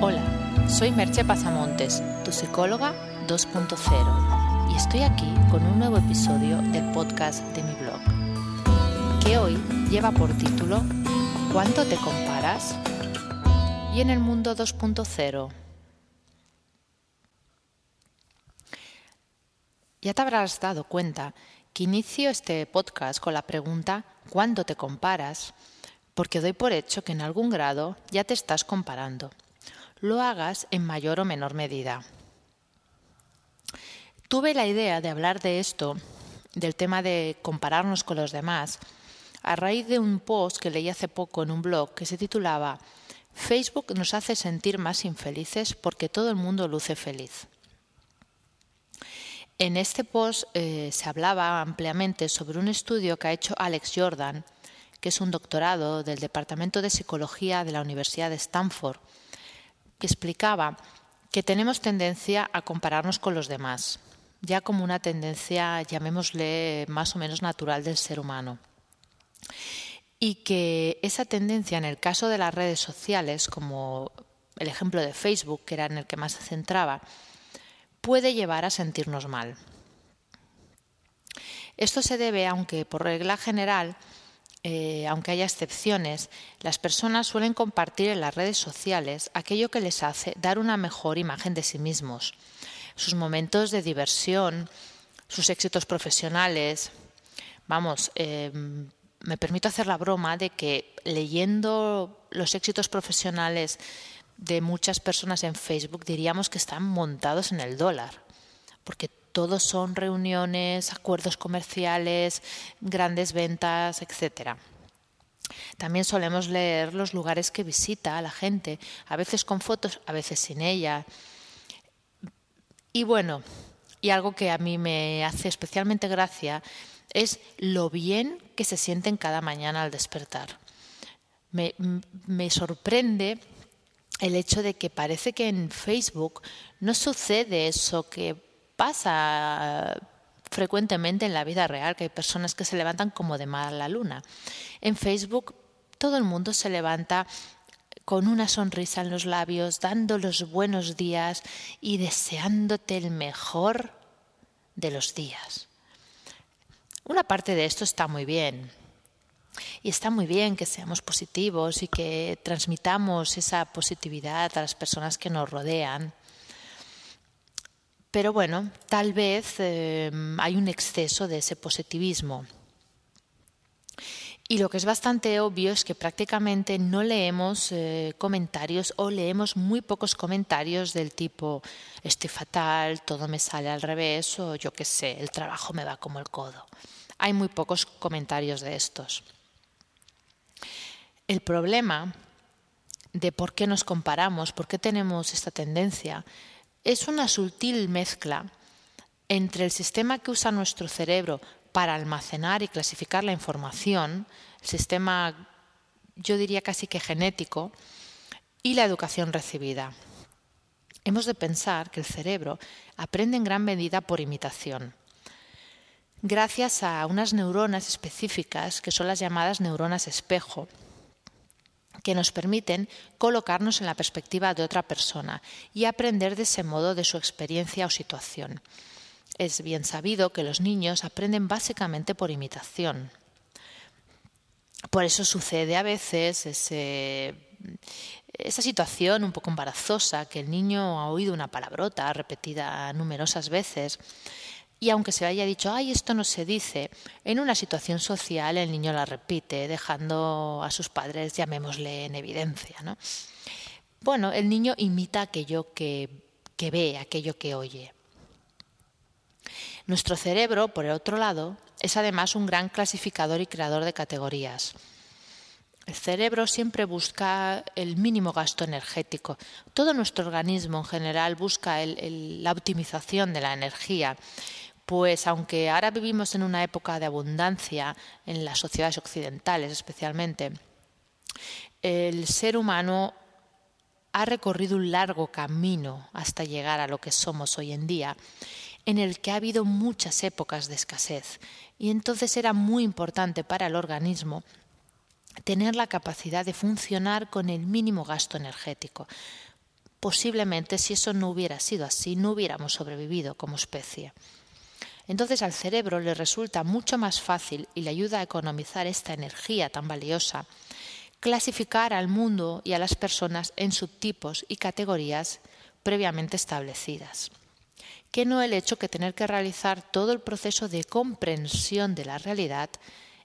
Hola, soy Merche Pasamontes, tu psicóloga 2.0, y estoy aquí con un nuevo episodio del podcast de mi blog, que hoy lleva por título ¿Cuánto te comparas? Y en el mundo 2.0. Ya te habrás dado cuenta que inicio este podcast con la pregunta ¿cuándo te comparas? Porque doy por hecho que en algún grado ya te estás comparando. Lo hagas en mayor o menor medida. Tuve la idea de hablar de esto, del tema de compararnos con los demás, a raíz de un post que leí hace poco en un blog que se titulaba Facebook nos hace sentir más infelices porque todo el mundo luce feliz. En este post eh, se hablaba ampliamente sobre un estudio que ha hecho Alex Jordan, que es un doctorado del Departamento de Psicología de la Universidad de Stanford, que explicaba que tenemos tendencia a compararnos con los demás, ya como una tendencia, llamémosle, más o menos natural del ser humano. Y que esa tendencia, en el caso de las redes sociales, como el ejemplo de Facebook, que era en el que más se centraba, puede llevar a sentirnos mal. Esto se debe, aunque por regla general, eh, aunque haya excepciones, las personas suelen compartir en las redes sociales aquello que les hace dar una mejor imagen de sí mismos, sus momentos de diversión, sus éxitos profesionales. Vamos, eh, me permito hacer la broma de que leyendo los éxitos profesionales de muchas personas en Facebook diríamos que están montados en el dólar, porque todos son reuniones, acuerdos comerciales, grandes ventas, etc. También solemos leer los lugares que visita la gente, a veces con fotos, a veces sin ella. Y bueno, y algo que a mí me hace especialmente gracia es lo bien que se sienten cada mañana al despertar. Me, me sorprende el hecho de que parece que en Facebook no sucede eso que pasa frecuentemente en la vida real, que hay personas que se levantan como de mala luna. En Facebook todo el mundo se levanta con una sonrisa en los labios, dando los buenos días y deseándote el mejor de los días. Una parte de esto está muy bien, y está muy bien que seamos positivos y que transmitamos esa positividad a las personas que nos rodean. Pero bueno, tal vez eh, hay un exceso de ese positivismo. Y lo que es bastante obvio es que prácticamente no leemos eh, comentarios o leemos muy pocos comentarios del tipo estoy fatal, todo me sale al revés o yo qué sé, el trabajo me va como el codo. Hay muy pocos comentarios de estos. El problema de por qué nos comparamos, por qué tenemos esta tendencia, es una sutil mezcla entre el sistema que usa nuestro cerebro para almacenar y clasificar la información, el sistema yo diría casi que genético, y la educación recibida. Hemos de pensar que el cerebro aprende en gran medida por imitación, gracias a unas neuronas específicas que son las llamadas neuronas espejo, que nos permiten colocarnos en la perspectiva de otra persona y aprender de ese modo de su experiencia o situación. Es bien sabido que los niños aprenden básicamente por imitación. Por eso sucede a veces esa situación un poco embarazosa, que el niño ha oído una palabrota repetida numerosas veces y aunque se haya dicho, ay, esto no se dice, en una situación social el niño la repite, dejando a sus padres, llamémosle, en evidencia. ¿no? Bueno, el niño imita aquello que, que ve, aquello que oye. Nuestro cerebro, por el otro lado, es además un gran clasificador y creador de categorías. El cerebro siempre busca el mínimo gasto energético. Todo nuestro organismo en general busca la optimización de la energía pues aunque ahora vivimos en una época de abundancia en las sociedades occidentales especialmente, el ser humano ha recorrido un largo camino hasta llegar a lo que somos hoy en día, en el que ha habido muchas épocas de escasez y entonces era muy importante para el organismo tener la capacidad de funcionar con el mínimo gasto energético. posiblemente si eso no hubiera sido así, no hubiéramos sobrevivido como especie. Entonces al cerebro le resulta mucho más fácil y le ayuda a economizar esta energía tan valiosa, clasificar al mundo y a las personas en subtipos y categorías previamente establecidas, que no el hecho que tener que realizar todo el proceso de comprensión de la realidad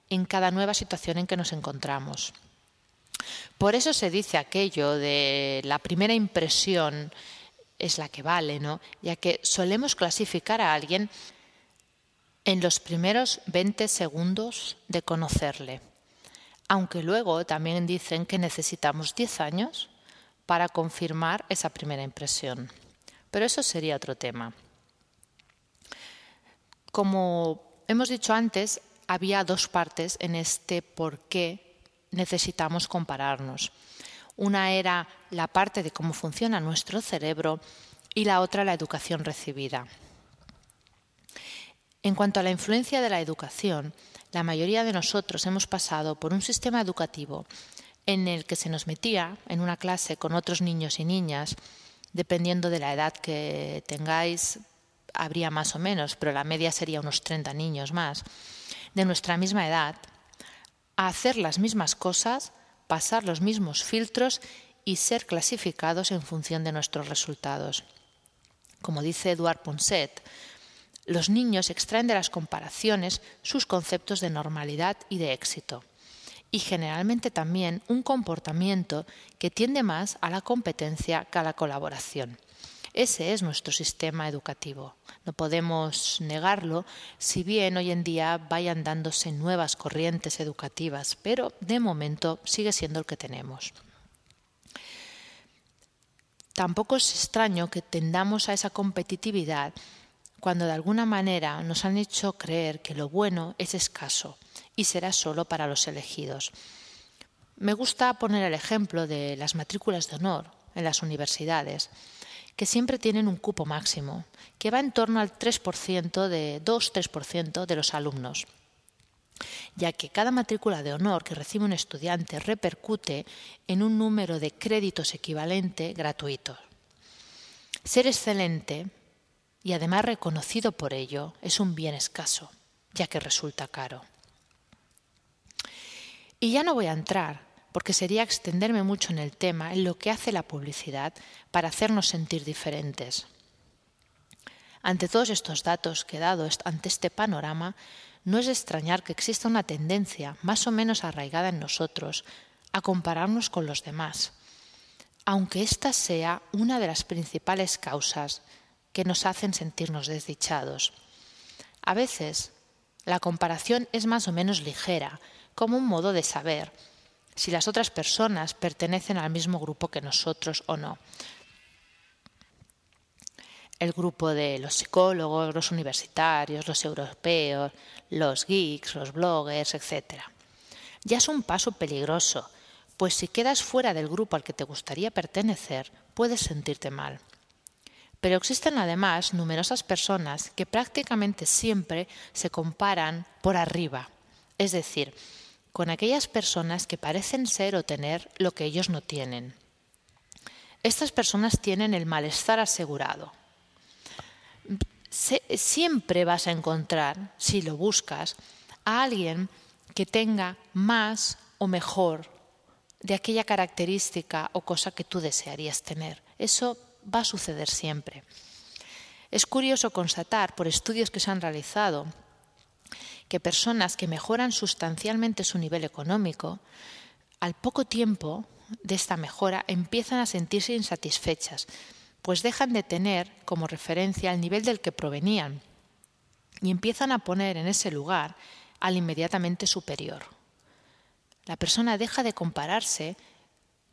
en cada nueva situación en que nos encontramos. Por eso se dice aquello de la primera impresión es la que vale, ¿no? Ya que solemos clasificar a alguien en los primeros 20 segundos de conocerle, aunque luego también dicen que necesitamos 10 años para confirmar esa primera impresión. Pero eso sería otro tema. Como hemos dicho antes, había dos partes en este por qué necesitamos compararnos. Una era la parte de cómo funciona nuestro cerebro y la otra la educación recibida. En cuanto a la influencia de la educación, la mayoría de nosotros hemos pasado por un sistema educativo en el que se nos metía en una clase con otros niños y niñas, dependiendo de la edad que tengáis, habría más o menos, pero la media sería unos 30 niños más, de nuestra misma edad, a hacer las mismas cosas, pasar los mismos filtros y ser clasificados en función de nuestros resultados. Como dice Eduard Ponset, los niños extraen de las comparaciones sus conceptos de normalidad y de éxito y generalmente también un comportamiento que tiende más a la competencia que a la colaboración. Ese es nuestro sistema educativo. No podemos negarlo, si bien hoy en día vayan dándose nuevas corrientes educativas, pero de momento sigue siendo el que tenemos. Tampoco es extraño que tendamos a esa competitividad cuando de alguna manera nos han hecho creer que lo bueno es escaso y será solo para los elegidos. Me gusta poner el ejemplo de las matrículas de honor en las universidades, que siempre tienen un cupo máximo, que va en torno al 3% de 2-3% de los alumnos ya que cada matrícula de honor que recibe un estudiante repercute en un número de créditos equivalente gratuitos. Ser excelente y además reconocido por ello es un bien escaso, ya que resulta caro. Y ya no voy a entrar, porque sería extenderme mucho en el tema, en lo que hace la publicidad para hacernos sentir diferentes. Ante todos estos datos que dado, ante este panorama, no es extrañar que exista una tendencia más o menos arraigada en nosotros a compararnos con los demás, aunque esta sea una de las principales causas que nos hacen sentirnos desdichados. A veces, la comparación es más o menos ligera, como un modo de saber si las otras personas pertenecen al mismo grupo que nosotros o no. El grupo de los psicólogos, los universitarios, los europeos, los geeks, los bloggers, etc. Ya es un paso peligroso, pues si quedas fuera del grupo al que te gustaría pertenecer, puedes sentirte mal. Pero existen además numerosas personas que prácticamente siempre se comparan por arriba, es decir, con aquellas personas que parecen ser o tener lo que ellos no tienen. Estas personas tienen el malestar asegurado. siempre vas a encontrar, si lo buscas, a alguien que tenga más o mejor de aquella característica o cosa que tú desearías tener. Eso va a suceder siempre. Es curioso constatar por estudios que se han realizado que personas que mejoran sustancialmente su nivel económico, al poco tiempo de esta mejora empiezan a sentirse insatisfechas, pues dejan de tener como referencia el nivel del que provenían y empiezan a poner en ese lugar al inmediatamente superior. La persona deja de compararse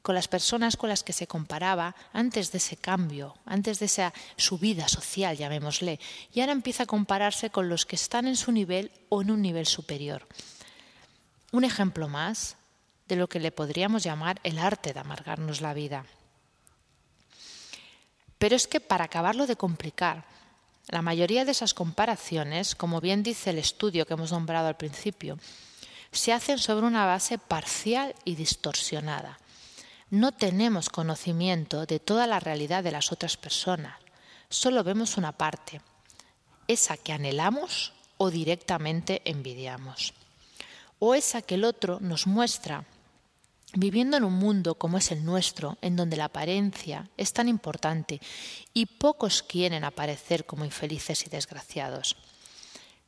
con las personas con las que se comparaba antes de ese cambio, antes de esa subida social, llamémosle, y ahora empieza a compararse con los que están en su nivel o en un nivel superior. Un ejemplo más de lo que le podríamos llamar el arte de amargarnos la vida. Pero es que para acabarlo de complicar, la mayoría de esas comparaciones, como bien dice el estudio que hemos nombrado al principio, se hacen sobre una base parcial y distorsionada no tenemos conocimiento de toda la realidad de las otras personas, solo vemos una parte, esa que anhelamos o directamente envidiamos, o esa que el otro nos muestra. Viviendo en un mundo como es el nuestro, en donde la apariencia es tan importante y pocos quieren aparecer como infelices y desgraciados,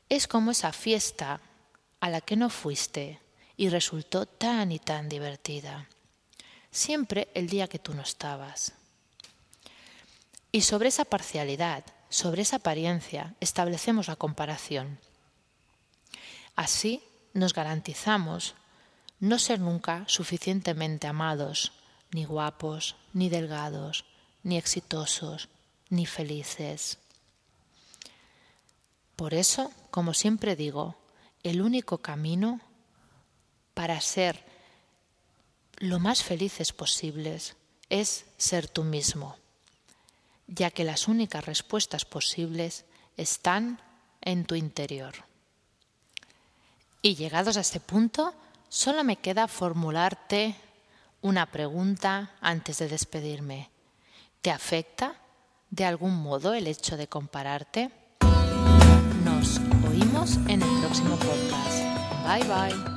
es como esa fiesta a la que no fuiste y resultó tan y tan divertida. Siempre el día que tú no estabas. Y sobre esa parcialidad, sobre esa apariencia, establecemos la comparación. Así nos garantizamos no ser nunca suficientemente amados, ni guapos, ni delgados, ni exitosos, ni felices. Por eso, como siempre digo, el único camino para ser lo más felices posibles es ser tú mismo, ya que las únicas respuestas posibles están en tu interior. Y llegados a este punto, Solo me queda formularte una pregunta antes de despedirme. ¿Te afecta de algún modo el hecho de compararte? Nos oímos en el próximo podcast. Bye bye.